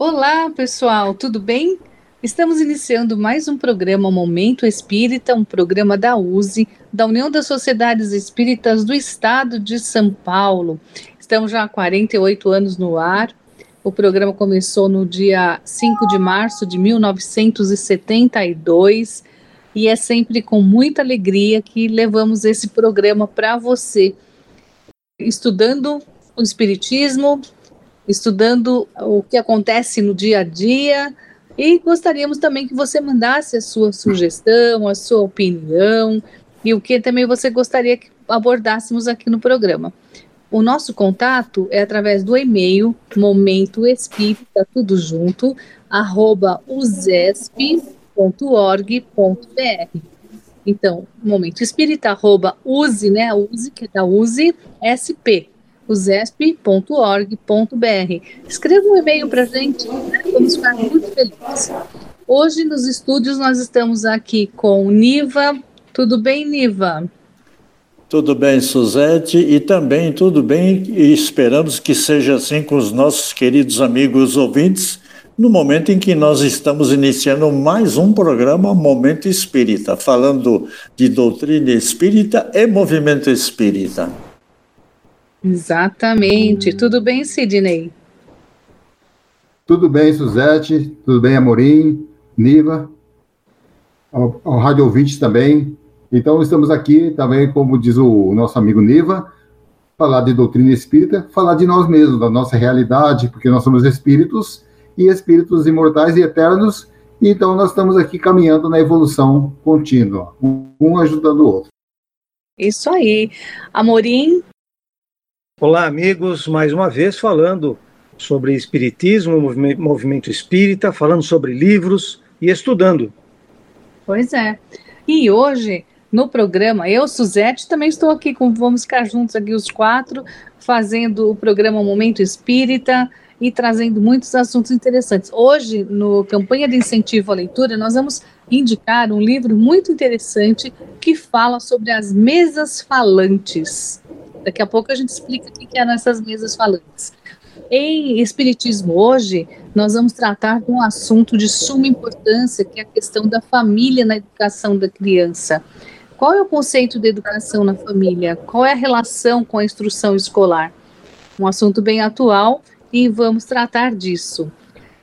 Olá, pessoal, tudo bem? Estamos iniciando mais um programa Momento Espírita, um programa da USE, da União das Sociedades Espíritas do Estado de São Paulo. Estamos já há 48 anos no ar. O programa começou no dia 5 de março de 1972 e é sempre com muita alegria que levamos esse programa para você, estudando o Espiritismo, estudando o que acontece no dia a dia e gostaríamos também que você mandasse a sua sugestão, a sua opinião e o que também você gostaria que abordássemos aqui no programa. O nosso contato é através do e-mail momento espírita tudo junto arroba usesp.org.br. Então, momento espírita arroba use, né? Use que é da use sp usesp.org.br. Escreva um e-mail para a gente, né? vamos ficar muito felizes. Hoje nos estúdios nós estamos aqui com Niva. Tudo bem, Niva? Tudo bem, Suzete, e também tudo bem, e esperamos que seja assim com os nossos queridos amigos ouvintes, no momento em que nós estamos iniciando mais um programa Momento Espírita, falando de doutrina espírita e movimento espírita. Exatamente. Tudo bem, Sidney? Tudo bem, Suzete. Tudo bem, Amorim, Niva, ao, ao Rádio Ouvinte também. Então, estamos aqui também, como diz o nosso amigo Niva, falar de doutrina espírita, falar de nós mesmos, da nossa realidade, porque nós somos espíritos e espíritos imortais e eternos, e então nós estamos aqui caminhando na evolução contínua, um ajudando o outro. Isso aí. Amorim, Olá, amigos, mais uma vez falando sobre Espiritismo, movimento espírita, falando sobre livros e estudando. Pois é. E hoje, no programa, eu, Suzete, também estou aqui com. Vamos ficar juntos aqui os quatro, fazendo o programa Momento Espírita e trazendo muitos assuntos interessantes. Hoje, no campanha de incentivo à leitura, nós vamos indicar um livro muito interessante que fala sobre as mesas falantes. Daqui a pouco a gente explica o que eram essas mesas falantes. Em Espiritismo hoje, nós vamos tratar de um assunto de suma importância, que é a questão da família na educação da criança. Qual é o conceito de educação na família? Qual é a relação com a instrução escolar? Um assunto bem atual e vamos tratar disso.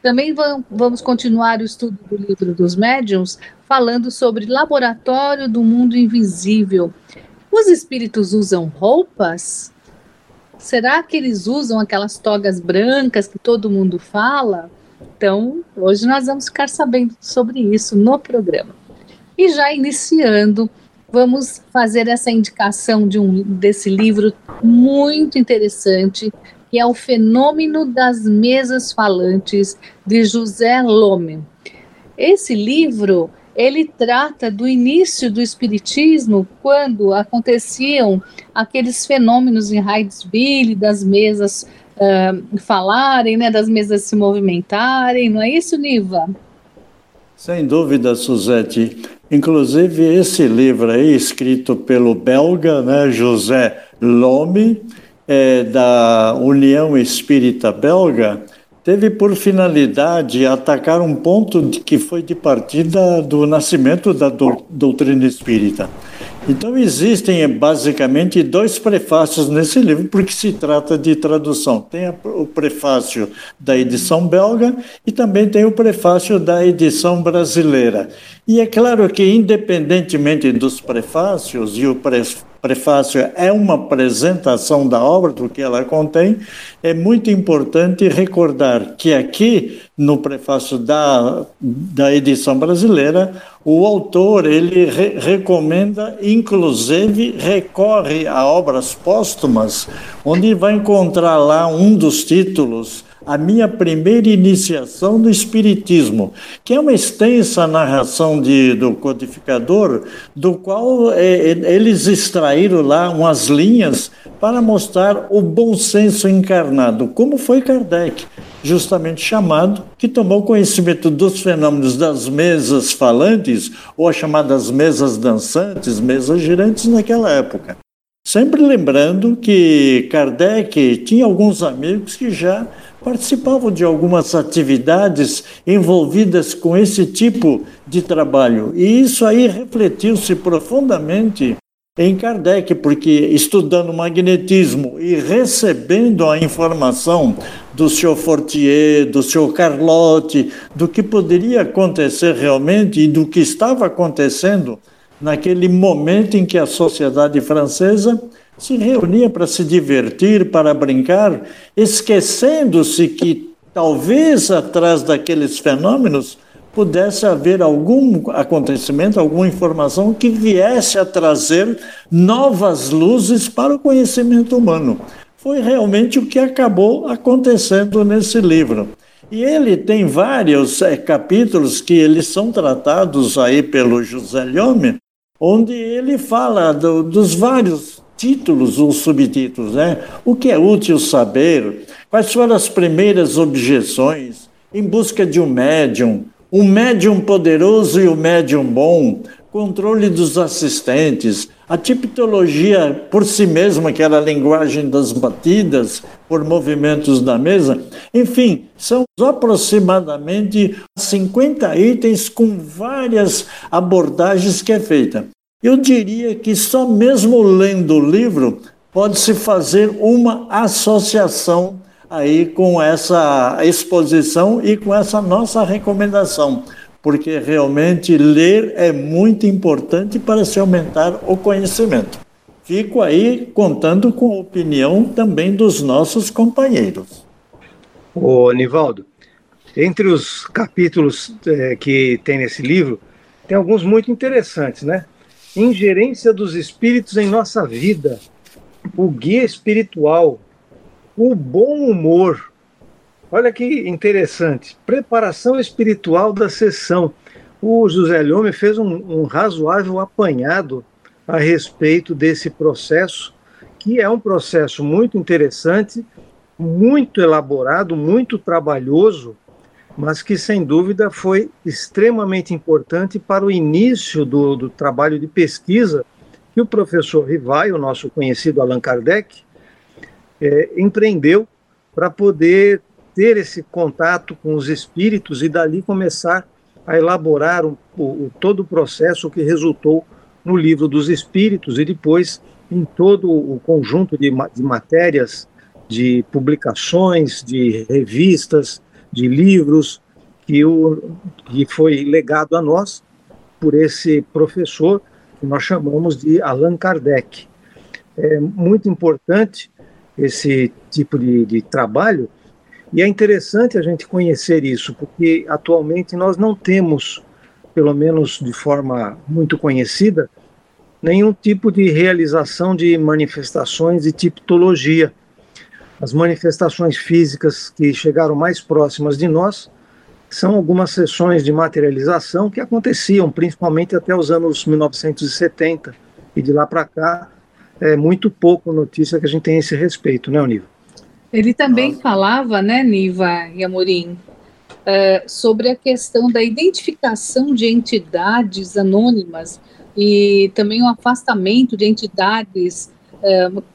Também vamos continuar o estudo do livro dos médiuns, falando sobre Laboratório do Mundo Invisível, os espíritos usam roupas? Será que eles usam aquelas togas brancas que todo mundo fala? Então, hoje nós vamos ficar sabendo sobre isso no programa. E já iniciando, vamos fazer essa indicação de um desse livro muito interessante, que é o Fenômeno das Mesas Falantes de José Lome. Esse livro ele trata do início do espiritismo, quando aconteciam aqueles fenômenos em Hydesville, das mesas uh, falarem, né, das mesas se movimentarem, não é isso, Niva? Sem dúvida, Suzete. Inclusive, esse livro aí, escrito pelo belga né, José Lome, é, da União Espírita Belga, teve por finalidade atacar um ponto de, que foi de partida do nascimento da do, doutrina espírita. Então existem basicamente dois prefácios nesse livro, porque se trata de tradução. Tem o prefácio da edição belga e também tem o prefácio da edição brasileira. E é claro que, independentemente dos prefácios, e o prefácio prefácio é uma apresentação da obra, do que ela contém, é muito importante recordar que aqui, no prefácio da, da edição brasileira, o autor ele re recomenda, inclusive recorre a obras póstumas, onde vai encontrar lá um dos títulos a minha primeira iniciação no Espiritismo, que é uma extensa narração de, do codificador, do qual é, é, eles extraíram lá umas linhas para mostrar o bom senso encarnado, como foi Kardec, justamente chamado, que tomou conhecimento dos fenômenos das mesas falantes, ou as chamadas mesas dançantes, mesas girantes naquela época. Sempre lembrando que Kardec tinha alguns amigos que já participavam de algumas atividades envolvidas com esse tipo de trabalho. E isso aí refletiu-se profundamente em Kardec, porque estudando magnetismo e recebendo a informação do senhor Fortier, do senhor Carlotti, do que poderia acontecer realmente e do que estava acontecendo naquele momento em que a sociedade francesa se reunia para se divertir, para brincar, esquecendo-se que talvez atrás daqueles fenômenos pudesse haver algum acontecimento, alguma informação que viesse a trazer novas luzes para o conhecimento humano. Foi realmente o que acabou acontecendo nesse livro. E ele tem vários é, capítulos que eles são tratados aí pelo José Lhome, onde ele fala do, dos vários títulos ou subtítulos, né? O que é útil saber? Quais foram as primeiras objeções em busca de um médium? Um médium poderoso e um médium bom, controle dos assistentes, a tipologia por si mesma, que era a linguagem das batidas por movimentos da mesa, enfim, são aproximadamente 50 itens com várias abordagens que é feita. Eu diria que só mesmo lendo o livro pode-se fazer uma associação aí com essa exposição e com essa nossa recomendação, porque realmente ler é muito importante para se aumentar o conhecimento. Fico aí contando com a opinião também dos nossos companheiros. Ô, Nivaldo, entre os capítulos é, que tem nesse livro, tem alguns muito interessantes, né? Ingerência dos espíritos em nossa vida, o guia espiritual, o bom humor. Olha que interessante, preparação espiritual da sessão. O José Lhome fez um, um razoável apanhado a respeito desse processo, que é um processo muito interessante, muito elaborado, muito trabalhoso, mas que sem dúvida foi extremamente importante para o início do, do trabalho de pesquisa que o professor Rivai, o nosso conhecido Allan Kardec, é, empreendeu para poder ter esse contato com os espíritos e dali começar a elaborar o, o, todo o processo que resultou no livro dos espíritos e depois em todo o conjunto de, de matérias, de publicações, de revistas, de livros que, o, que foi legado a nós por esse professor que nós chamamos de Allan Kardec. É muito importante esse tipo de, de trabalho e é interessante a gente conhecer isso, porque atualmente nós não temos, pelo menos de forma muito conhecida, nenhum tipo de realização de manifestações de tipologia as manifestações físicas que chegaram mais próximas de nós são algumas sessões de materialização que aconteciam principalmente até os anos 1970 e de lá para cá é muito pouco notícia que a gente tem a esse respeito, né, Niva? Ele também Nossa. falava, né, Niva e Amorim, uh, sobre a questão da identificação de entidades anônimas e também o afastamento de entidades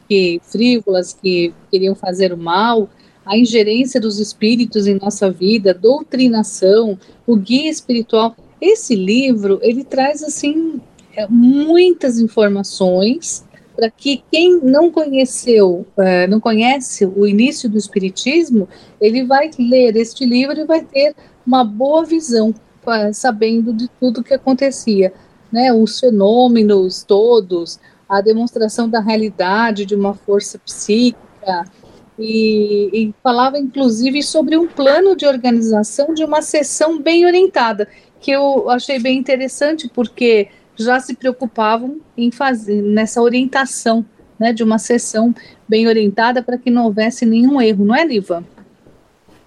que frívolas que queriam fazer o mal, a ingerência dos espíritos em nossa vida, doutrinação, o guia espiritual. Esse livro ele traz assim é, muitas informações para que quem não conheceu, uh, não conhece o início do espiritismo, ele vai ler este livro e vai ter uma boa visão, sabendo de tudo que acontecia, né? Os fenômenos todos, a demonstração da realidade de uma força psíquica, e, e, falava inclusive sobre um plano de organização de uma sessão bem orientada, que eu achei bem interessante, porque já se preocupavam em fazer nessa orientação né, de uma sessão bem orientada para que não houvesse nenhum erro, não é, Liva?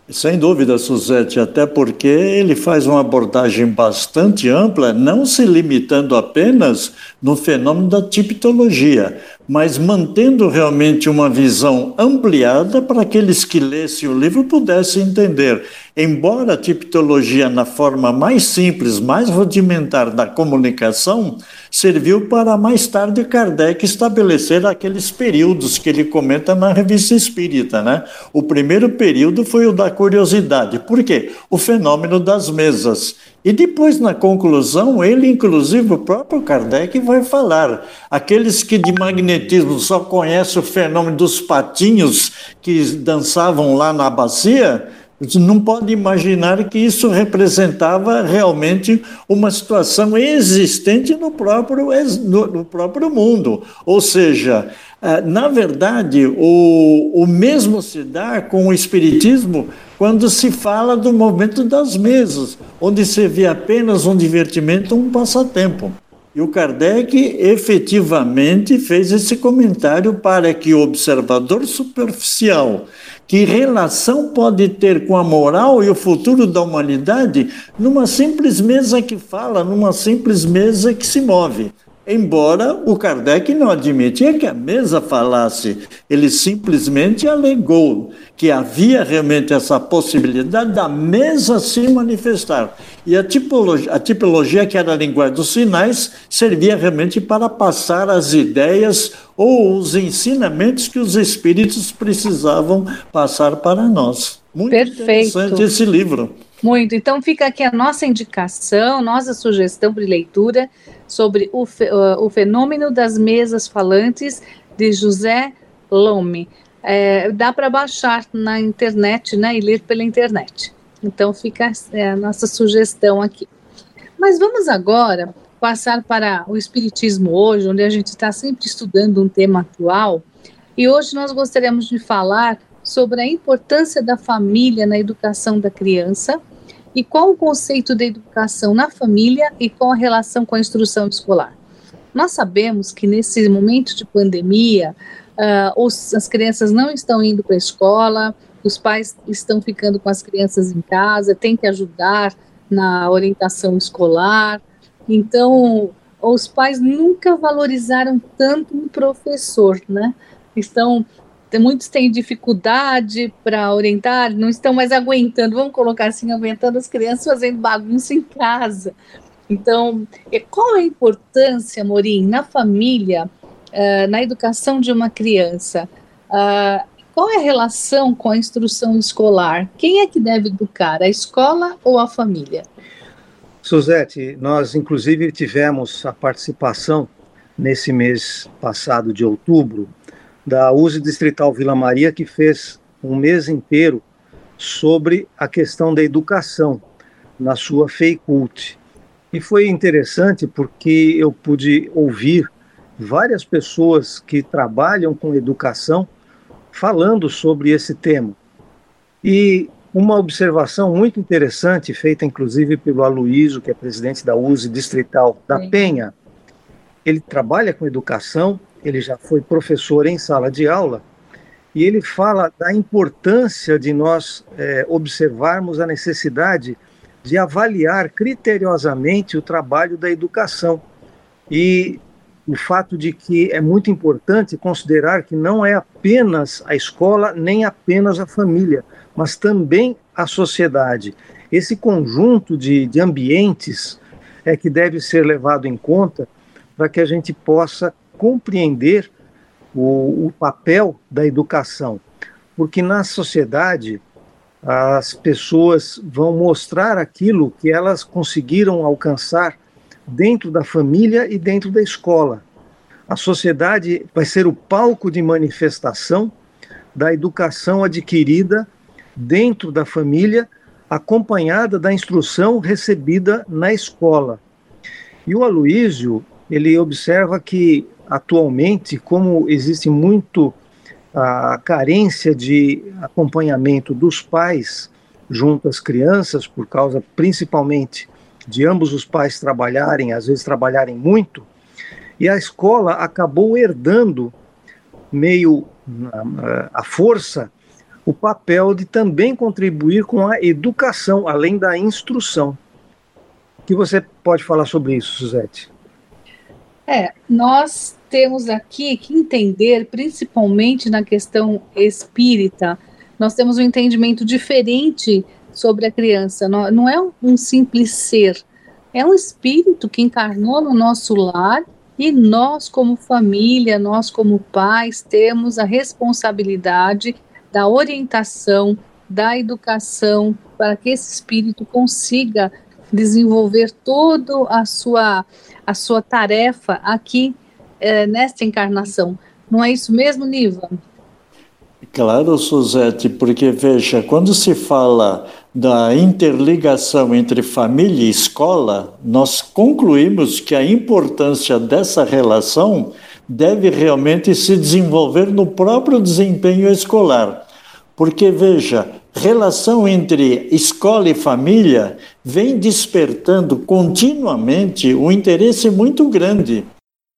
Sem dúvida, Suzete, até porque ele faz uma abordagem bastante ampla, não se limitando apenas no fenômeno da tipologia, mas mantendo realmente uma visão ampliada para aqueles que lessem o livro pudessem entender. Embora a tipologia, na forma mais simples, mais rudimentar da comunicação, serviu para mais tarde Kardec estabelecer aqueles períodos que ele comenta na Revista Espírita. Né? O primeiro período foi o da curiosidade. Por quê? O fenômeno das mesas. E depois, na conclusão, ele, inclusive, o próprio Kardec vai falar: aqueles que de magnetismo só conhecem o fenômeno dos patinhos que dançavam lá na bacia, não pode imaginar que isso representava realmente uma situação existente no próprio, no, próprio mundo. Ou seja, ah, na verdade, o, o mesmo se dá com o Espiritismo quando se fala do movimento das mesas, onde se vê apenas um divertimento, um passatempo. E o Kardec efetivamente fez esse comentário para que o observador superficial, que relação pode ter com a moral e o futuro da humanidade, numa simples mesa que fala, numa simples mesa que se move. Embora o Kardec não admitia que a mesa falasse, ele simplesmente alegou que havia realmente essa possibilidade da mesa se manifestar. E a tipologia, a tipologia que era a linguagem dos sinais, servia realmente para passar as ideias ou os ensinamentos que os espíritos precisavam passar para nós. Muito Perfeito. interessante esse livro. Muito. Então fica aqui a nossa indicação, nossa sugestão de leitura sobre o, uh, o fenômeno das mesas falantes de José Lome. É, dá para baixar na internet né, e ler pela internet. Então fica é, a nossa sugestão aqui. Mas vamos agora passar para o Espiritismo hoje, onde a gente está sempre estudando um tema atual. E hoje nós gostaríamos de falar sobre a importância da família na educação da criança e qual o conceito de educação na família e qual a relação com a instrução escolar. Nós sabemos que nesse momento de pandemia, uh, os, as crianças não estão indo para a escola, os pais estão ficando com as crianças em casa, tem que ajudar na orientação escolar. Então, os pais nunca valorizaram tanto um professor, né? Estão muitos têm dificuldade para orientar, não estão mais aguentando, vamos colocar assim, aguentando as crianças fazendo bagunça em casa. Então, qual a importância, Morim, na família, uh, na educação de uma criança? Uh, qual é a relação com a instrução escolar? Quem é que deve educar, a escola ou a família? Suzete, nós inclusive tivemos a participação nesse mês passado de outubro da USE Distrital Vila Maria, que fez um mês inteiro sobre a questão da educação na sua FEICULT. E foi interessante porque eu pude ouvir várias pessoas que trabalham com educação falando sobre esse tema. E uma observação muito interessante, feita inclusive pelo Aloísio, que é presidente da USE Distrital da Sim. Penha, ele trabalha com educação ele já foi professor em sala de aula, e ele fala da importância de nós é, observarmos a necessidade de avaliar criteriosamente o trabalho da educação. E o fato de que é muito importante considerar que não é apenas a escola, nem apenas a família, mas também a sociedade. Esse conjunto de, de ambientes é que deve ser levado em conta para que a gente possa compreender o, o papel da educação, porque na sociedade as pessoas vão mostrar aquilo que elas conseguiram alcançar dentro da família e dentro da escola. A sociedade vai ser o palco de manifestação da educação adquirida dentro da família, acompanhada da instrução recebida na escola. E o Aloísio, ele observa que atualmente, como existe muito a carência de acompanhamento dos pais junto às crianças, por causa principalmente de ambos os pais trabalharem, às vezes trabalharem muito, e a escola acabou herdando meio à força o papel de também contribuir com a educação, além da instrução. O que você pode falar sobre isso, Suzete? É, nós temos aqui que entender, principalmente na questão espírita, nós temos um entendimento diferente sobre a criança. Não, não é um simples ser, é um espírito que encarnou no nosso lar e nós, como família, nós, como pais, temos a responsabilidade da orientação, da educação, para que esse espírito consiga desenvolver toda a sua, a sua tarefa aqui é, nesta encarnação. Não é isso mesmo, Niva? Claro, Suzete, porque veja, quando se fala da interligação entre família e escola, nós concluímos que a importância dessa relação deve realmente se desenvolver no próprio desempenho escolar. Porque, veja, relação entre escola e família vem despertando continuamente um interesse muito grande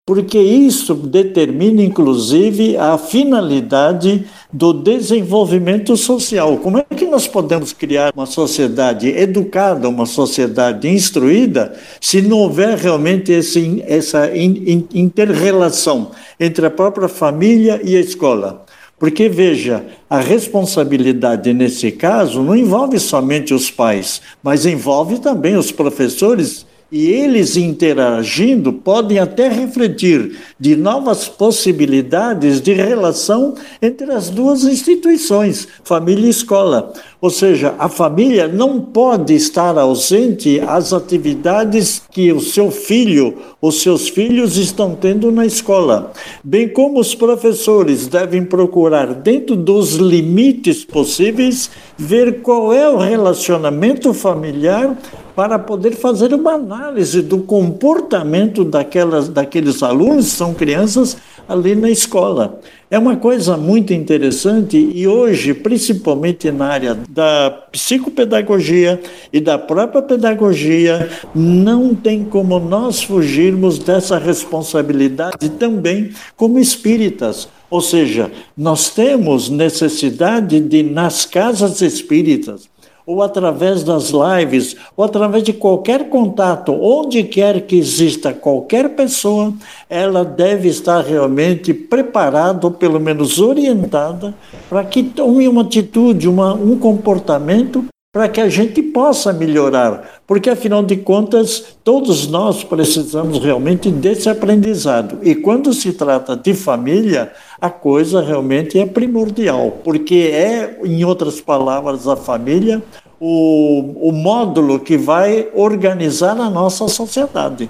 porque isso determina, inclusive, a finalidade do desenvolvimento social. Como é que nós podemos criar uma sociedade educada, uma sociedade instruída, se não houver realmente esse, essa inter-relação entre a própria família e a escola? Porque, veja, a responsabilidade nesse caso não envolve somente os pais, mas envolve também os professores e eles interagindo podem até refletir de novas possibilidades de relação entre as duas instituições, família e escola. Ou seja, a família não pode estar ausente às atividades que o seu filho, os seus filhos estão tendo na escola. Bem como os professores devem procurar, dentro dos limites possíveis, ver qual é o relacionamento familiar para poder fazer uma análise do comportamento daquelas, daqueles alunos, são crianças, ali na escola. É uma coisa muito interessante e hoje, principalmente na área da psicopedagogia e da própria pedagogia, não tem como nós fugirmos dessa responsabilidade também como espíritas. Ou seja, nós temos necessidade de, nas casas espíritas, ou através das lives, ou através de qualquer contato, onde quer que exista qualquer pessoa, ela deve estar realmente preparada, ou pelo menos orientada, para que tome uma atitude, uma, um comportamento para que a gente possa melhorar, porque afinal de contas, todos nós precisamos realmente desse aprendizado. E quando se trata de família, a coisa realmente é primordial, porque é, em outras palavras, a família o, o módulo que vai organizar a nossa sociedade.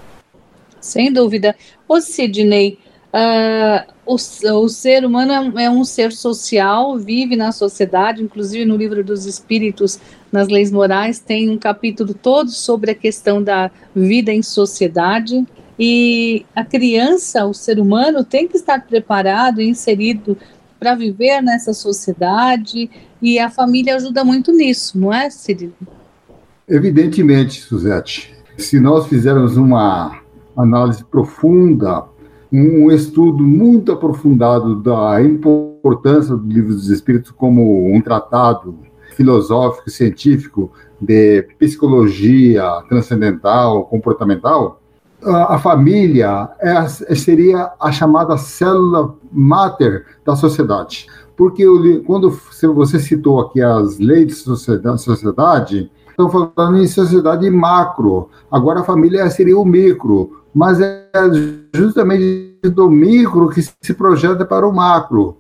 Sem dúvida. Ô Sidney, uh, o, o, ser humano é, é, um ser social, vive na sociedade, inclusive no livro dos Espíritos, nas leis morais, tem um capítulo todo sobre a questão da vida em sociedade. E a criança, o ser humano, tem que estar preparado e inserido para viver nessa sociedade e a família ajuda muito nisso, não é, Cirilo? Evidentemente, Suzete. Se nós fizermos uma análise profunda, um estudo muito aprofundado da importância do livro dos Espíritos como um tratado filosófico, científico de psicologia transcendental, comportamental, a, família é, seria a chamada célula máter da sociedade. Porque quando você citou aqui as leis de sociedade, estão falando em sociedade macro. Agora a família seria o micro, mas é justamente do micro que se projeta para o macro.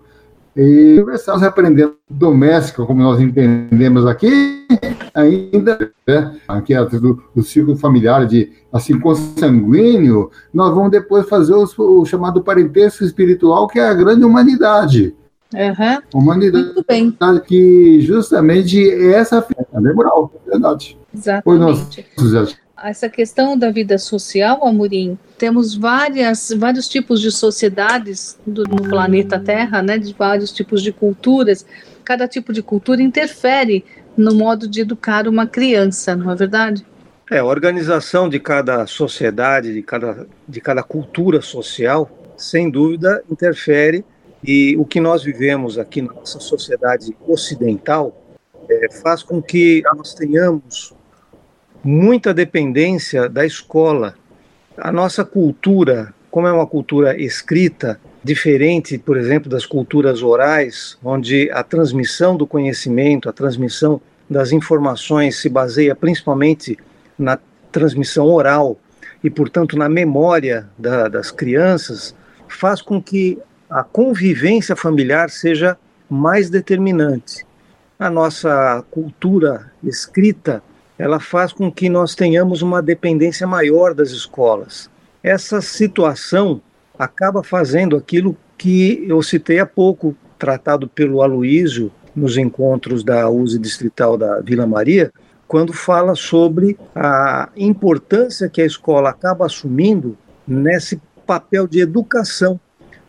E estamos aprendendo doméstica, como nós entendemos aqui, ainda, né, aqui é do, do ciclo familiar de assim consanguíneo, nós vamos depois fazer os, o chamado parentesco espiritual, que é a grande humanidade. Uhum. Humanidade Muito bem. que justamente essa é moral, é verdade. Exatamente. Nós, essa questão da vida social, Amorim, temos várias, vários tipos de sociedades do, no planeta Terra, né, de vários tipos de culturas. Cada tipo de cultura interfere no modo de educar uma criança, não é verdade? É, a organização de cada sociedade, de cada, de cada cultura social, sem dúvida, interfere. E o que nós vivemos aqui na nossa sociedade ocidental é, faz com que nós tenhamos muita dependência da escola. A nossa cultura como é uma cultura escrita, diferente, por exemplo, das culturas orais, onde a transmissão do conhecimento, a transmissão das informações se baseia principalmente na transmissão oral e, portanto, na memória da, das crianças, faz com que a convivência familiar seja mais determinante. A nossa cultura escrita, ela faz com que nós tenhamos uma dependência maior das escolas. Essa situação acaba fazendo aquilo que eu citei há pouco, tratado pelo Aloísio nos encontros da USE Distrital da Vila Maria, quando fala sobre a importância que a escola acaba assumindo nesse papel de educação,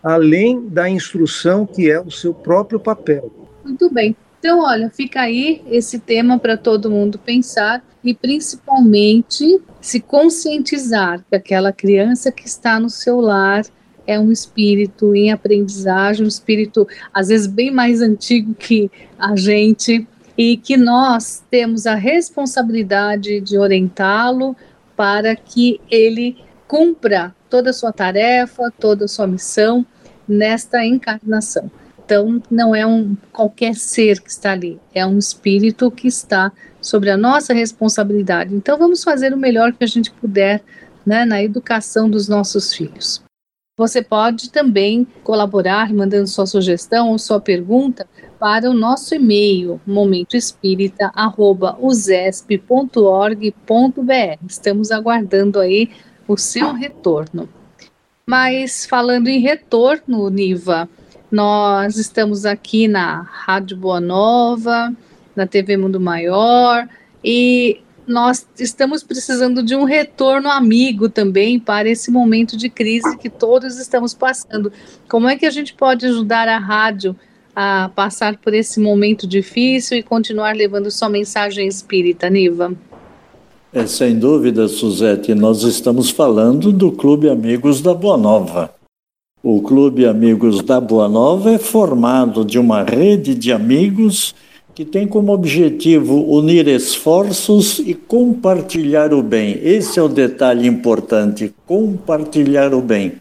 além da instrução que é o seu próprio papel. Muito bem. Então, olha, fica aí esse tema para todo mundo pensar e principalmente se conscientizar que aquela criança que está no seu lar é um espírito em aprendizagem, um espírito às vezes bem mais antigo que a gente e que nós temos a responsabilidade de orientá-lo para que ele cumpra toda a sua tarefa, toda a sua missão nesta encarnação. Então, não é um qualquer ser que está ali, é um espírito que está sobre a nossa responsabilidade. Então, vamos fazer o melhor que a gente puder né, na educação dos nossos filhos. Você pode também colaborar mandando sua sugestão ou sua pergunta para o nosso e-mail momentoespírita@usesp.org.br. Estamos aguardando aí o seu retorno. Mas falando em retorno, Niva, nós estamos aqui na Rádio Boa Nova, na TV Mundo Maior e nós estamos precisando de um retorno amigo também para esse momento de crise que todos estamos passando. Como é que a gente pode ajudar a rádio a passar por esse momento difícil e continuar levando sua mensagem espírita, Niva? É, sem dúvida, Suzete, nós estamos falando do Clube Amigos da Boa Nova. O Clube Amigos da Boa Nova é formado de uma rede de amigos que tem como objetivo unir esforços e compartilhar o bem. Esse é o detalhe importante: compartilhar o bem.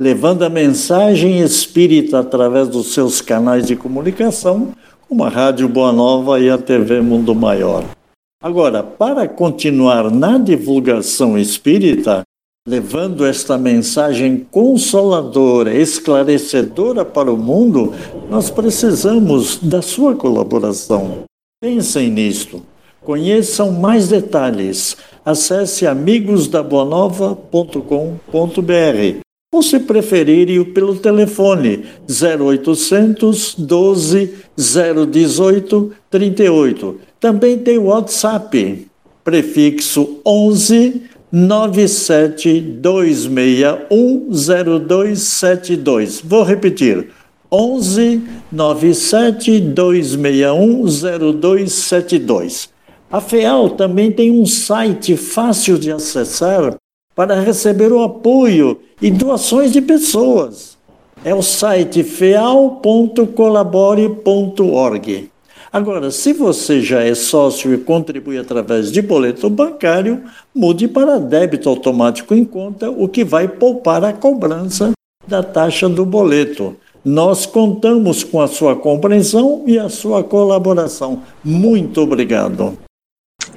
Levando a mensagem espírita através dos seus canais de comunicação, como a Rádio Boa Nova e a TV Mundo Maior. Agora, para continuar na divulgação espírita, levando esta mensagem consoladora, esclarecedora para o mundo, nós precisamos da sua colaboração. Pensem nisto. Conheçam mais detalhes. Acesse amigosdaboanova.com.br ou se preferirem pelo telefone 0800 12 018 38. Também tem o WhatsApp, prefixo 11 972610272. Vou repetir. 11 972610272. A FEAL também tem um site fácil de acessar para receber o apoio e doações de pessoas. É o site feal.colabore.org. Agora, se você já é sócio e contribui através de boleto bancário, mude para débito automático em conta, o que vai poupar a cobrança da taxa do boleto. Nós contamos com a sua compreensão e a sua colaboração. Muito obrigado.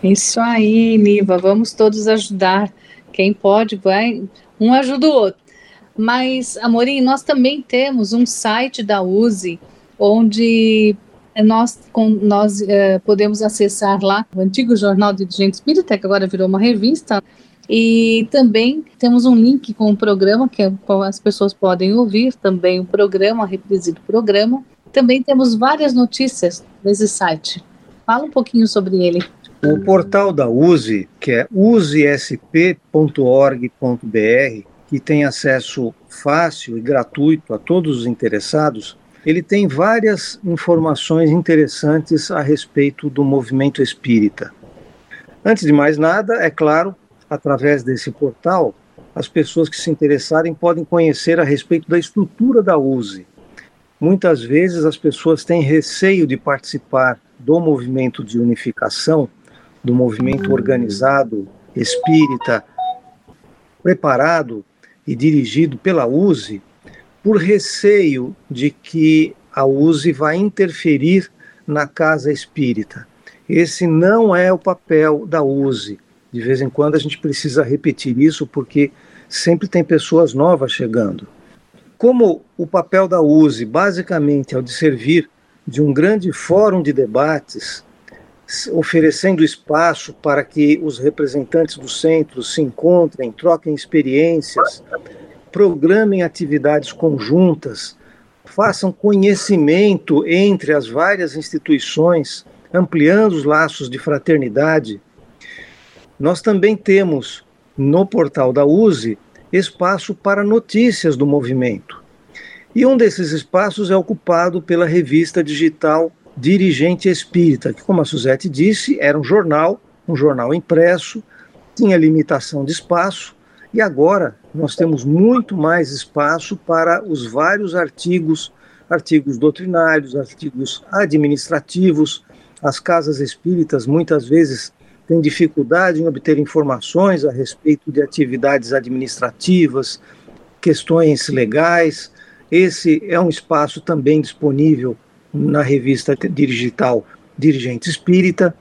Isso aí, Niva. Vamos todos ajudar. Quem pode, vai. Um ajuda o outro. Mas, Amorim, nós também temos um site da USE onde nós, com, nós é, podemos acessar lá o antigo Jornal de Gente Espírita, que agora virou uma revista, e também temos um link com o programa, que é, as pessoas podem ouvir também o programa, a reprise do programa. Também temos várias notícias nesse site. Fala um pouquinho sobre ele. O portal da USE, que é usesp.org.br, que tem acesso fácil e gratuito a todos os interessados, ele tem várias informações interessantes a respeito do movimento espírita. Antes de mais nada, é claro, através desse portal, as pessoas que se interessarem podem conhecer a respeito da estrutura da USE. Muitas vezes as pessoas têm receio de participar do movimento de unificação, do movimento organizado espírita, preparado e dirigido pela USE por receio de que a USE vai interferir na casa espírita. Esse não é o papel da USE. De vez em quando a gente precisa repetir isso porque sempre tem pessoas novas chegando. Como o papel da USE basicamente é o de servir de um grande fórum de debates, oferecendo espaço para que os representantes do centro se encontrem, troquem experiências, programem atividades conjuntas, façam conhecimento entre as várias instituições, ampliando os laços de fraternidade. Nós também temos no portal da USE espaço para notícias do movimento. E um desses espaços é ocupado pela revista digital Dirigente Espírita, que, como a Suzete disse, era um jornal, um jornal impresso, tinha limitação de espaço, e agora nós temos muito mais espaço para os vários artigos, artigos doutrinários, artigos administrativos. As casas espíritas muitas vezes têm dificuldade em obter informações a respeito de atividades administrativas, questões legais. Esse é um espaço também disponível na revista digital Dirigente Espírita.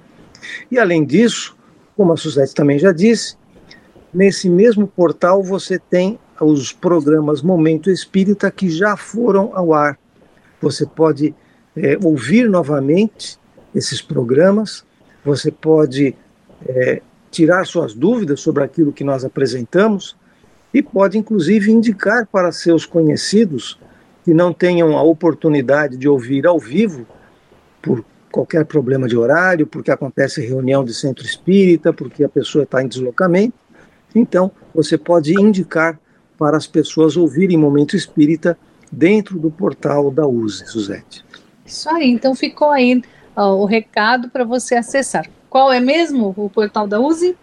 E além disso, como a Suzette também já disse, nesse mesmo portal você tem os programas Momento Espírita que já foram ao ar. Você pode é, ouvir novamente esses programas, você pode é, tirar suas dúvidas sobre aquilo que nós apresentamos e pode, inclusive, indicar para seus conhecidos não tenham a oportunidade de ouvir ao vivo, por qualquer problema de horário, porque acontece reunião de centro espírita, porque a pessoa está em deslocamento. Então, você pode indicar para as pessoas ouvirem Momento Espírita dentro do portal da USE, Suzete. Isso aí, então ficou aí ó, o recado para você acessar. Qual é mesmo o portal da USE?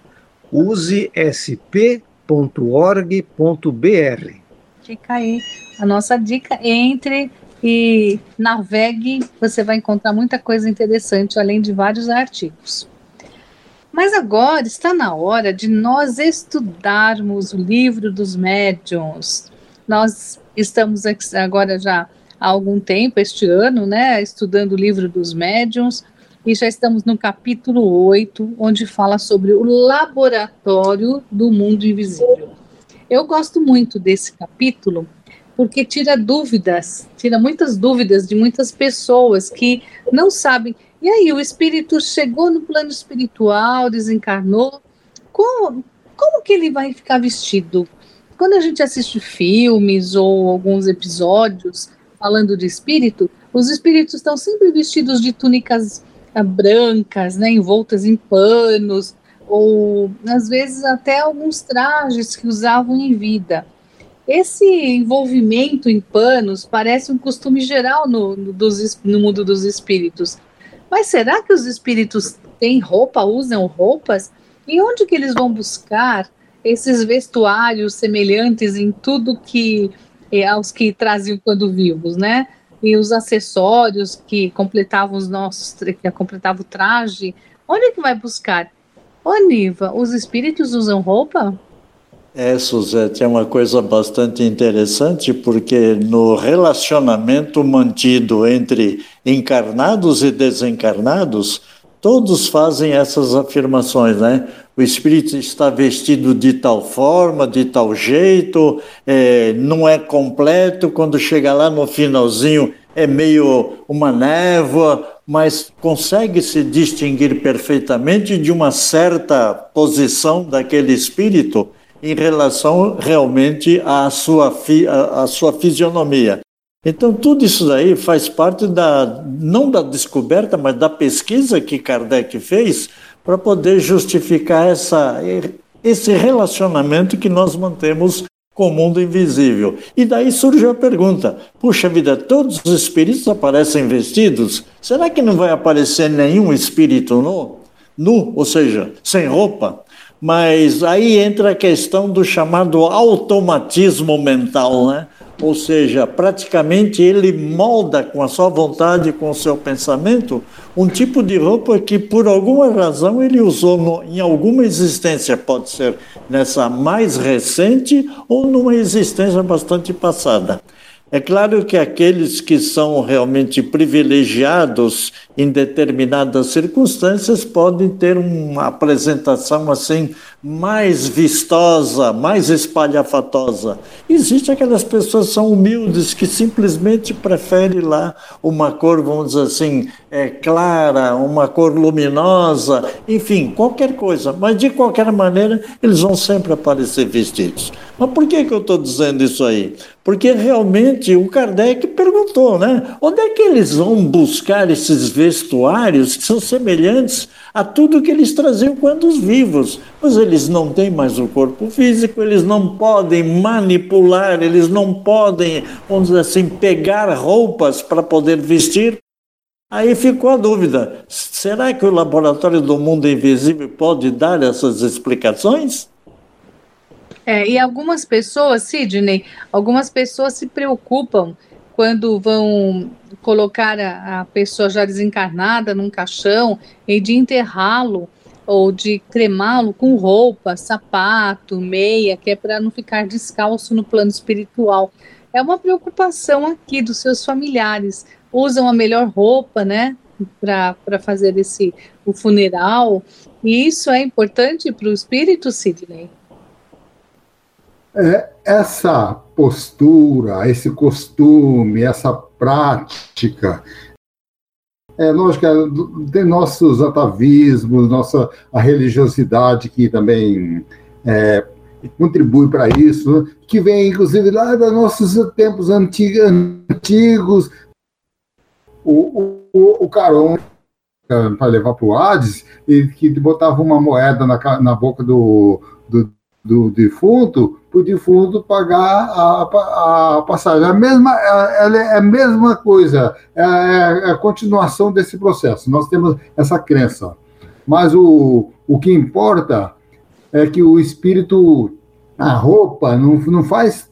usesp.org.br. Fica aí a nossa dica. Entre e navegue, você vai encontrar muita coisa interessante, além de vários artigos. Mas agora está na hora de nós estudarmos o livro dos médiuns. Nós estamos agora já há algum tempo, este ano, né, estudando o livro dos médiuns e já estamos no capítulo 8, onde fala sobre o laboratório do mundo invisível. Eu gosto muito desse capítulo porque tira dúvidas, tira muitas dúvidas de muitas pessoas que não sabem. E aí, o espírito chegou no plano espiritual, desencarnou. Como, como que ele vai ficar vestido? Quando a gente assiste filmes ou alguns episódios falando de espírito, os espíritos estão sempre vestidos de túnicas brancas, né, envoltas em panos, ou às vezes até alguns trajes que usavam em vida. Esse envolvimento em panos parece um costume geral no, no, dos, no mundo dos espíritos. Mas será que os espíritos têm roupa, usam roupas? E onde que eles vão buscar esses vestuários semelhantes em tudo que é, aos que traziam quando vivos, né? e os acessórios que completavam os nossos, que completavam o traje, onde é que vai buscar? Ô Niva, os espíritos usam roupa? É, Suzete, é uma coisa bastante interessante, porque no relacionamento mantido entre encarnados e desencarnados, todos fazem essas afirmações, né? O espírito está vestido de tal forma, de tal jeito, é, não é completo, quando chega lá no finalzinho é meio uma névoa, mas consegue se distinguir perfeitamente de uma certa posição daquele espírito em relação realmente à sua, fi, à, à sua fisionomia. Então, tudo isso daí faz parte da, não da descoberta, mas da pesquisa que Kardec fez para poder justificar essa, esse relacionamento que nós mantemos com o mundo invisível. E daí surge a pergunta: puxa vida, todos os espíritos aparecem vestidos? Será que não vai aparecer nenhum espírito nu? Nu, ou seja, sem roupa? Mas aí entra a questão do chamado automatismo mental, né? Ou seja, praticamente ele molda com a sua vontade, com o seu pensamento, um tipo de roupa que por alguma razão ele usou no, em alguma existência, pode ser nessa mais recente ou numa existência bastante passada. É claro que aqueles que são realmente privilegiados em determinadas circunstâncias podem ter uma apresentação assim mais vistosa, mais espalhafatosa. Existem aquelas pessoas que são humildes que simplesmente preferem lá uma cor, vamos dizer assim, é, clara, uma cor luminosa, enfim, qualquer coisa. Mas de qualquer maneira, eles vão sempre aparecer vestidos. Mas por que, que eu estou dizendo isso aí? Porque realmente o Kardec perguntou, né? Onde é que eles vão buscar esses vestuários que são semelhantes a tudo que eles traziam quando vivos? Mas eles não têm mais o corpo físico, eles não podem manipular, eles não podem, vamos dizer assim, pegar roupas para poder vestir. Aí ficou a dúvida: será que o Laboratório do Mundo Invisível pode dar essas explicações? É, e algumas pessoas, Sidney, algumas pessoas se preocupam quando vão colocar a, a pessoa já desencarnada num caixão e de enterrá-lo ou de cremá-lo com roupa, sapato, meia, que é para não ficar descalço no plano espiritual. É uma preocupação aqui dos seus familiares. Usam a melhor roupa, né, para fazer esse o funeral. E isso é importante para o espírito, Sidney? É, essa postura, esse costume, essa prática, é lógico, tem nossos atavismos, nossa a religiosidade que também é, contribui para isso, que vem inclusive lá dos nossos tempos antigos, antigos. O, o, o Caron para levar para o Hades, e que botava uma moeda na, na boca do, do, do defunto para o defunto pagar a, a, passagem. A mesma, ela é a mesma coisa, é, é a continuação desse processo. Nós temos essa crença. Mas o, o que importa é que o espírito, a roupa, não, não faz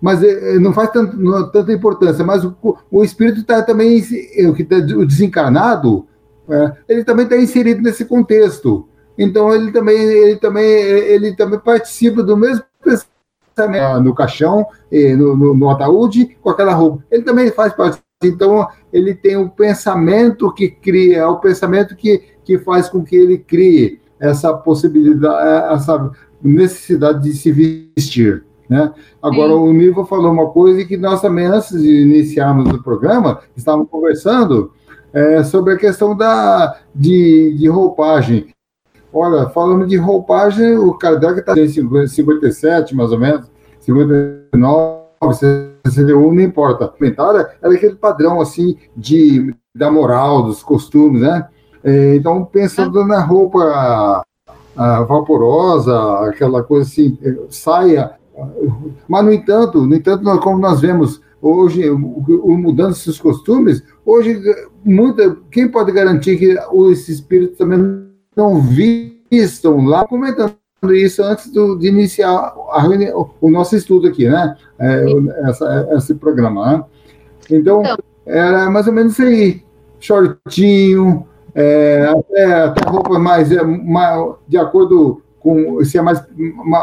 mas é, é, não faz tanto, não, tanta importância, mas o, o espírito está também, o, tá, o desencarnado, é, ele também está inserido nesse contexto. Então ele também, ele também, ele também participa do mesmo pensamento no caixão, no, no, no ataúde, com aquela roupa. Ele também faz parte. Então ele tem o um pensamento que cria, é o pensamento que, que faz com que ele crie essa possibilidade, essa necessidade de se vestir. Né? Agora, Sim. o Nivo falou uma coisa que nós também, antes de iniciarmos o programa, estávamos conversando é, sobre a questão da, de, de roupagem. Olha, falando de roupagem, o Kardec está em 57, mais ou menos, 59, 61, não importa. Comentário era aquele padrão, assim, de, da moral, dos costumes, né? É, então, pensando na roupa a, vaporosa, aquela coisa assim, saia. Mas, no entanto, no entanto, como nós vemos hoje, o, o mudança dos costumes, hoje, muita, quem pode garantir que esse espírito também não vistam lá comentando isso antes do, de iniciar reunião, o nosso estudo aqui, né? É, essa, esse programa. Né? Então, então, era mais ou menos isso aí. Shortinho, é, até, até roupa mais, é, mais, de acordo com se é mais,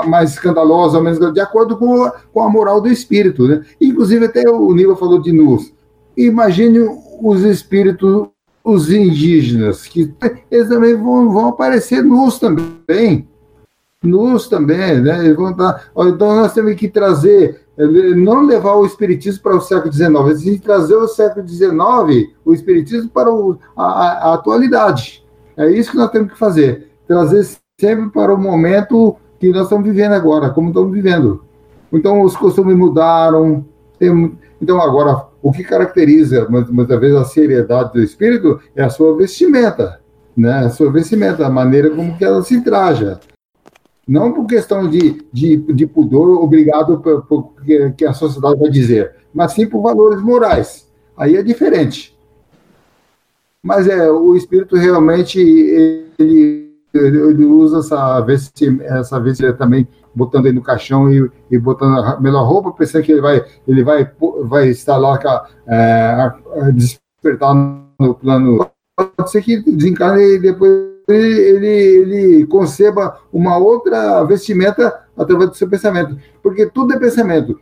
mais escandalosa ou menos de acordo com, com a moral do espírito, né? Inclusive até o Nilo falou de nus. Imagine os espíritos os indígenas, que eles também vão, vão aparecer nus também. Nus também, né? Eles vão estar, então nós temos que trazer, não levar o Espiritismo para o século XIX, mas trazer o século XIX, o Espiritismo para o, a, a atualidade. É isso que nós temos que fazer. Trazer sempre para o momento que nós estamos vivendo agora, como estamos vivendo. Então, os costumes mudaram. Tem, então, agora, o que caracteriza muitas vezes a seriedade do espírito é a sua vestimenta, né? A sua vestimenta, a maneira como que ela se traja. Não por questão de, de, de pudor obrigado por, por que a sociedade vai dizer, mas sim por valores morais. Aí é diferente. Mas é o espírito realmente ele ele, usa essa vestimenta, essa vestimenta também, botando ele no caixão e, e botando a melhor roupa, pensando que ele vai, ele vai, vai estar lá é, a, a despertar no plano. Pode ser que desencarne e depois ele, ele, ele conceba uma outra vestimenta através do seu pensamento, porque tudo é pensamento.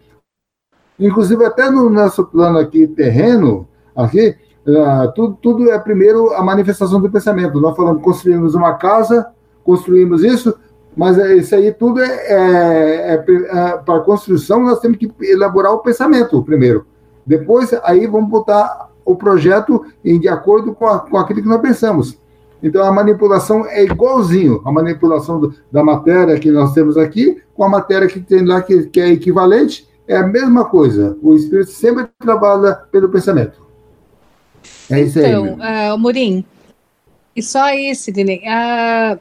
Inclusive, até no nosso plano aqui terreno, aqui, uh, tudo, tudo é primeiro a manifestação do pensamento. Nós falamos, construímos uma casa, construímos isso, mas é, isso aí tudo é, é, é, é para construção, nós temos que elaborar o pensamento primeiro. Depois, aí vamos botar o projeto em, de acordo com, a, com aquilo que nós pensamos. Então, a manipulação é igualzinho a manipulação do, da matéria que nós temos aqui com a matéria que tem lá, que, que é equivalente, é a mesma coisa. O espírito sempre trabalha pelo pensamento. É isso então, aí. Então, uh, Murim, e só isso, Sidney. Uh,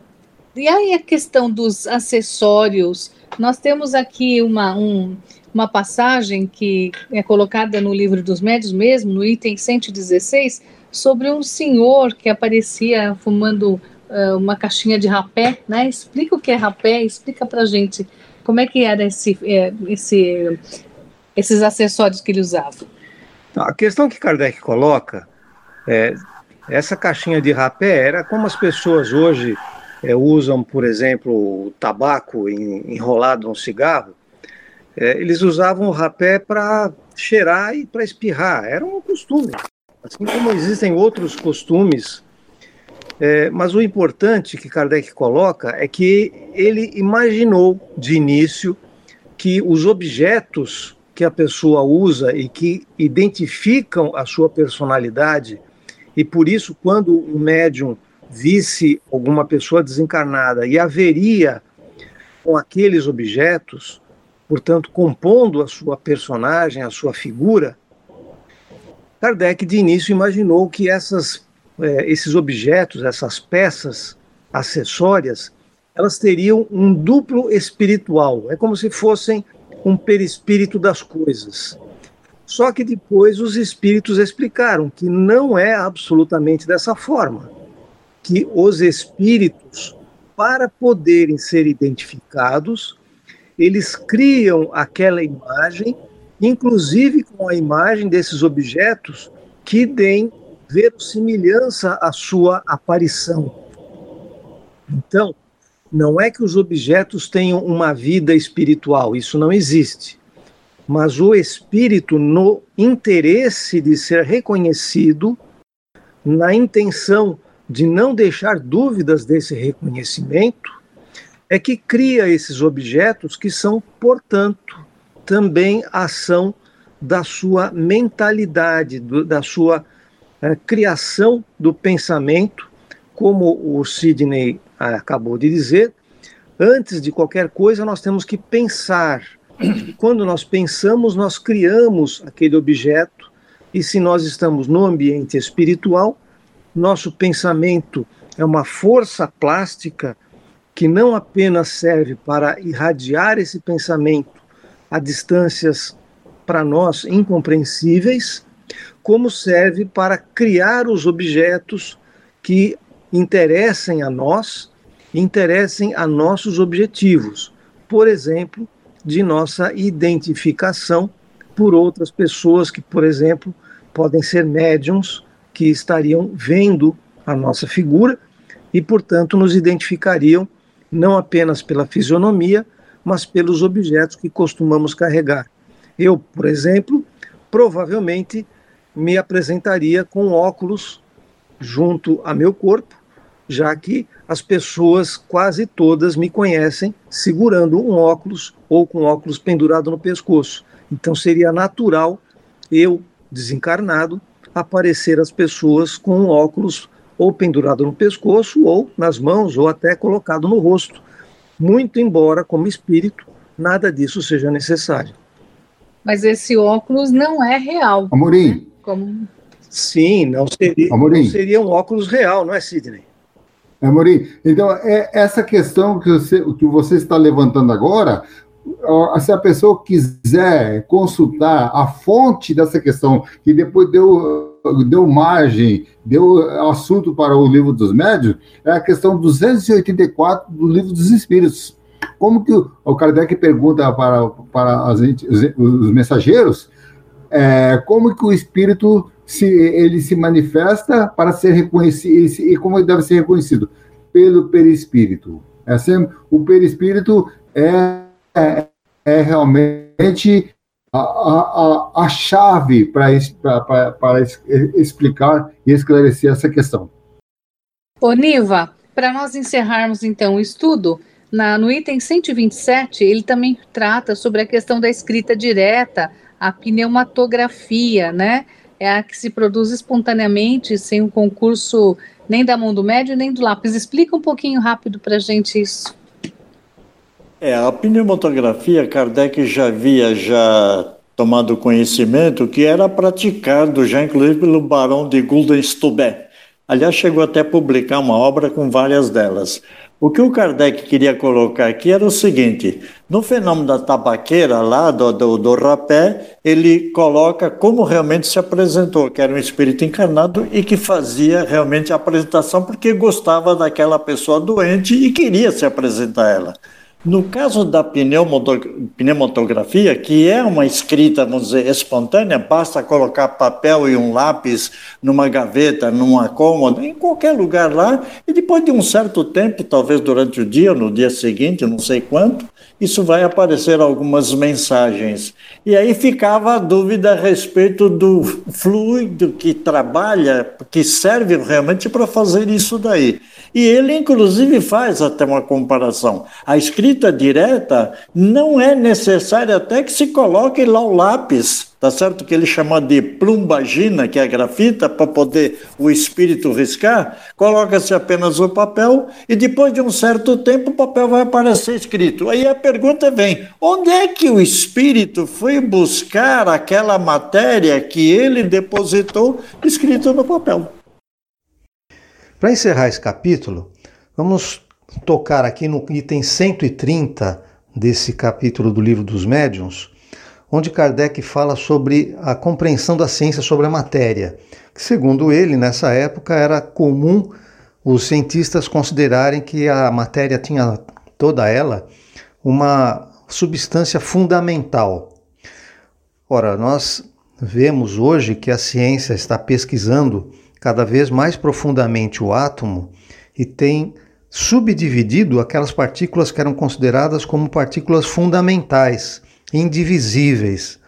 e aí a questão dos acessórios? Nós temos aqui uma, um, uma passagem que é colocada no livro dos médios mesmo, no item 116, sobre um senhor que aparecia fumando uh, uma caixinha de rapé, né? Explica o que é rapé, explica pra gente como é que era esse, é, esse, esses acessórios que ele usava. A questão que Kardec coloca é essa caixinha de rapé era como as pessoas hoje é, usam, por exemplo, o tabaco enrolado num cigarro. É, eles usavam o rapé para cheirar e para espirrar. Era um costume. Assim como existem outros costumes, é, mas o importante que Kardec coloca é que ele imaginou de início que os objetos que a pessoa usa e que identificam a sua personalidade, e por isso, quando o médium visse alguma pessoa desencarnada e haveria com aqueles objetos, portanto, compondo a sua personagem, a sua figura, Kardec, de início, imaginou que essas, é, esses objetos, essas peças acessórias, elas teriam um duplo espiritual. É como se fossem um perispírito das coisas. Só que depois os espíritos explicaram que não é absolutamente dessa forma. Que os espíritos, para poderem ser identificados, eles criam aquela imagem inclusive com a imagem desses objetos que deem verossimilhança à sua aparição. Então, não é que os objetos tenham uma vida espiritual, isso não existe. Mas o espírito, no interesse de ser reconhecido, na intenção de não deixar dúvidas desse reconhecimento, é que cria esses objetos que são, portanto, também ação da sua mentalidade, do, da sua é, criação do pensamento, como o Sidney eh, acabou de dizer, antes de qualquer coisa nós temos que pensar. Quando nós pensamos, nós criamos aquele objeto, e se nós estamos no ambiente espiritual, nosso pensamento é uma força plástica que não apenas serve para irradiar esse pensamento a distâncias para nós incompreensíveis, como serve para criar os objetos que interessem a nós, interessem a nossos objetivos. Por exemplo, de nossa identificação por outras pessoas que, por exemplo, podem ser médiums que estariam vendo a nossa figura e, portanto, nos identificariam não apenas pela fisionomia, mas pelos objetos que costumamos carregar. Eu, por exemplo, provavelmente me apresentaria com óculos junto a meu corpo, já que as pessoas quase todas me conhecem segurando um óculos ou com óculos pendurado no pescoço. Então seria natural eu, desencarnado, aparecer às pessoas com um óculos ou pendurado no pescoço ou nas mãos ou até colocado no rosto, muito embora, como espírito, nada disso seja necessário. Mas esse óculos não é real. Amorim. Né? Como... Sim, não seria, Amorim. não seria um óculos real, não é, Sidney? Amorim, então, é essa questão que você, que você está levantando agora, se a pessoa quiser consultar a fonte dessa questão, que depois deu deu margem, deu assunto para o livro dos médios, é a questão 284 do livro dos Espíritos. Como que o, Kardec pergunta para, para as, os, os mensageiros é, como que o Espírito se, ele se manifesta para ser reconhecido e como ele deve ser reconhecido? Pelo perispírito. É assim, o perispírito é, é, é realmente a, a, a chave para explicar e esclarecer essa questão. Ô, Niva, para nós encerrarmos então o estudo, na, no item 127, ele também trata sobre a questão da escrita direta, a pneumatografia, né? É a que se produz espontaneamente, sem o concurso nem da mão do médio, nem do lápis. Explica um pouquinho rápido para gente isso. É, a pneumatografia, Kardec já havia já tomado conhecimento que era praticado já inclusive pelo barão de Guldenstubbe. Aliás, chegou até a publicar uma obra com várias delas. O que o Kardec queria colocar aqui era o seguinte: no fenômeno da tabaqueira, lá do, do, do, rapé, ele coloca como realmente se apresentou, que era um espírito encarnado e que fazia realmente a apresentação porque gostava daquela pessoa doente e queria se apresentar a ela. No caso da pneumatografia, que é uma escrita, vamos dizer, espontânea, basta colocar papel e um lápis numa gaveta, numa cômoda, em qualquer lugar lá, e depois de um certo tempo, talvez durante o dia, no dia seguinte, não sei quanto, isso vai aparecer algumas mensagens. E aí ficava a dúvida a respeito do fluido que trabalha, que serve realmente para fazer isso daí. E ele, inclusive, faz até uma comparação. A escrita direta não é necessária até que se coloque lá o lápis tá certo? Que ele chama de plumbagina, que é a grafita, para poder o espírito riscar, coloca-se apenas o papel e depois de um certo tempo o papel vai aparecer escrito. Aí a pergunta vem: onde é que o espírito foi buscar aquela matéria que ele depositou escrito no papel? Para encerrar esse capítulo, vamos tocar aqui no item 130 desse capítulo do livro dos médiuns onde Kardec fala sobre a compreensão da ciência sobre a matéria, que, segundo ele, nessa época era comum os cientistas considerarem que a matéria tinha toda ela uma substância fundamental. Ora, nós vemos hoje que a ciência está pesquisando cada vez mais profundamente o átomo e tem subdividido aquelas partículas que eram consideradas como partículas fundamentais indivisíveis.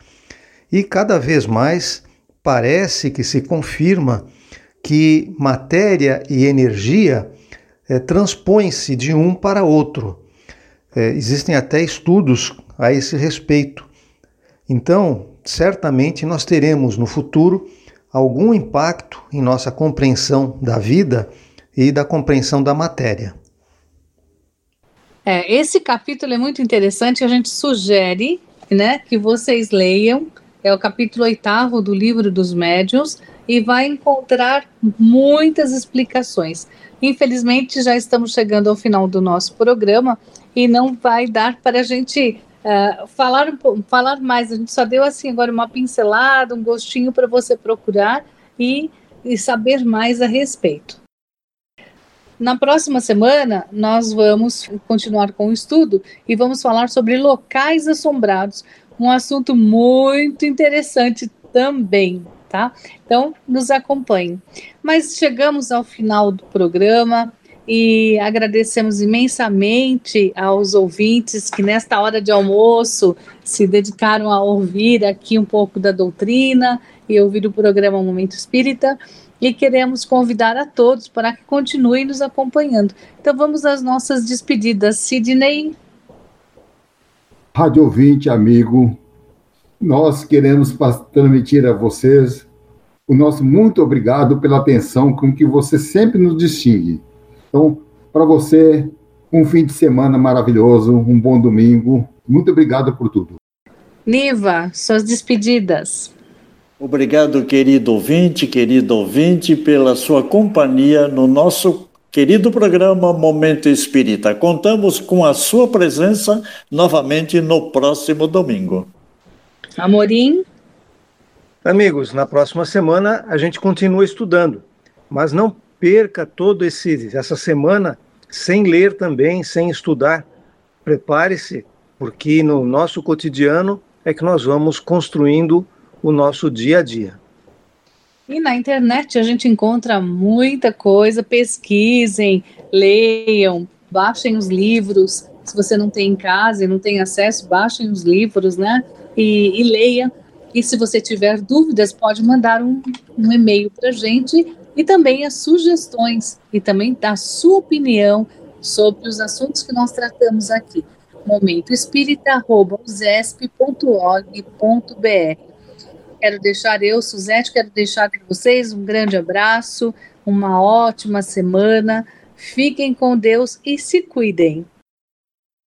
E cada vez mais parece que se confirma que matéria e energia é, transpõem-se de um para outro. É, existem até estudos a esse respeito. Então, certamente nós teremos no futuro algum impacto em nossa compreensão da vida e da compreensão da matéria. É, esse capítulo é muito interessante. A gente sugere né, que vocês leiam. É o capítulo oitavo do livro dos médiuns e vai encontrar muitas explicações. Infelizmente, já estamos chegando ao final do nosso programa e não vai dar para a gente uh, falar, falar mais. A gente só deu assim agora uma pincelada, um gostinho para você procurar e, e saber mais a respeito. Na próxima semana, nós vamos continuar com o estudo e vamos falar sobre locais assombrados, um assunto muito interessante também, tá? Então, nos acompanhe. Mas chegamos ao final do programa e agradecemos imensamente aos ouvintes que nesta hora de almoço se dedicaram a ouvir aqui um pouco da doutrina e ouvir o programa Momento Espírita e queremos convidar a todos para que continuem nos acompanhando. Então vamos às nossas despedidas. Sidney. Rádio ouvinte, amigo, nós queremos transmitir a vocês o nosso muito obrigado pela atenção com que você sempre nos distingue. Então, para você, um fim de semana maravilhoso, um bom domingo. Muito obrigado por tudo. Niva, suas despedidas. Obrigado, querido ouvinte, querido ouvinte, pela sua companhia no nosso querido programa Momento Espírita. Contamos com a sua presença novamente no próximo domingo. Amorim. Amigos, na próxima semana a gente continua estudando, mas não perca todo esse essa semana sem ler também, sem estudar. Prepare-se, porque no nosso cotidiano é que nós vamos construindo o nosso dia a dia. E na internet a gente encontra muita coisa, pesquisem, leiam, baixem os livros. Se você não tem em casa e não tem acesso, baixem os livros, né? E, e leia. E se você tiver dúvidas, pode mandar um, um e-mail para a gente e também as sugestões e também dar sua opinião sobre os assuntos que nós tratamos aqui. momentoespírita.usesp.org.br Quero deixar eu, Suzete, quero deixar para vocês um grande abraço, uma ótima semana. Fiquem com Deus e se cuidem.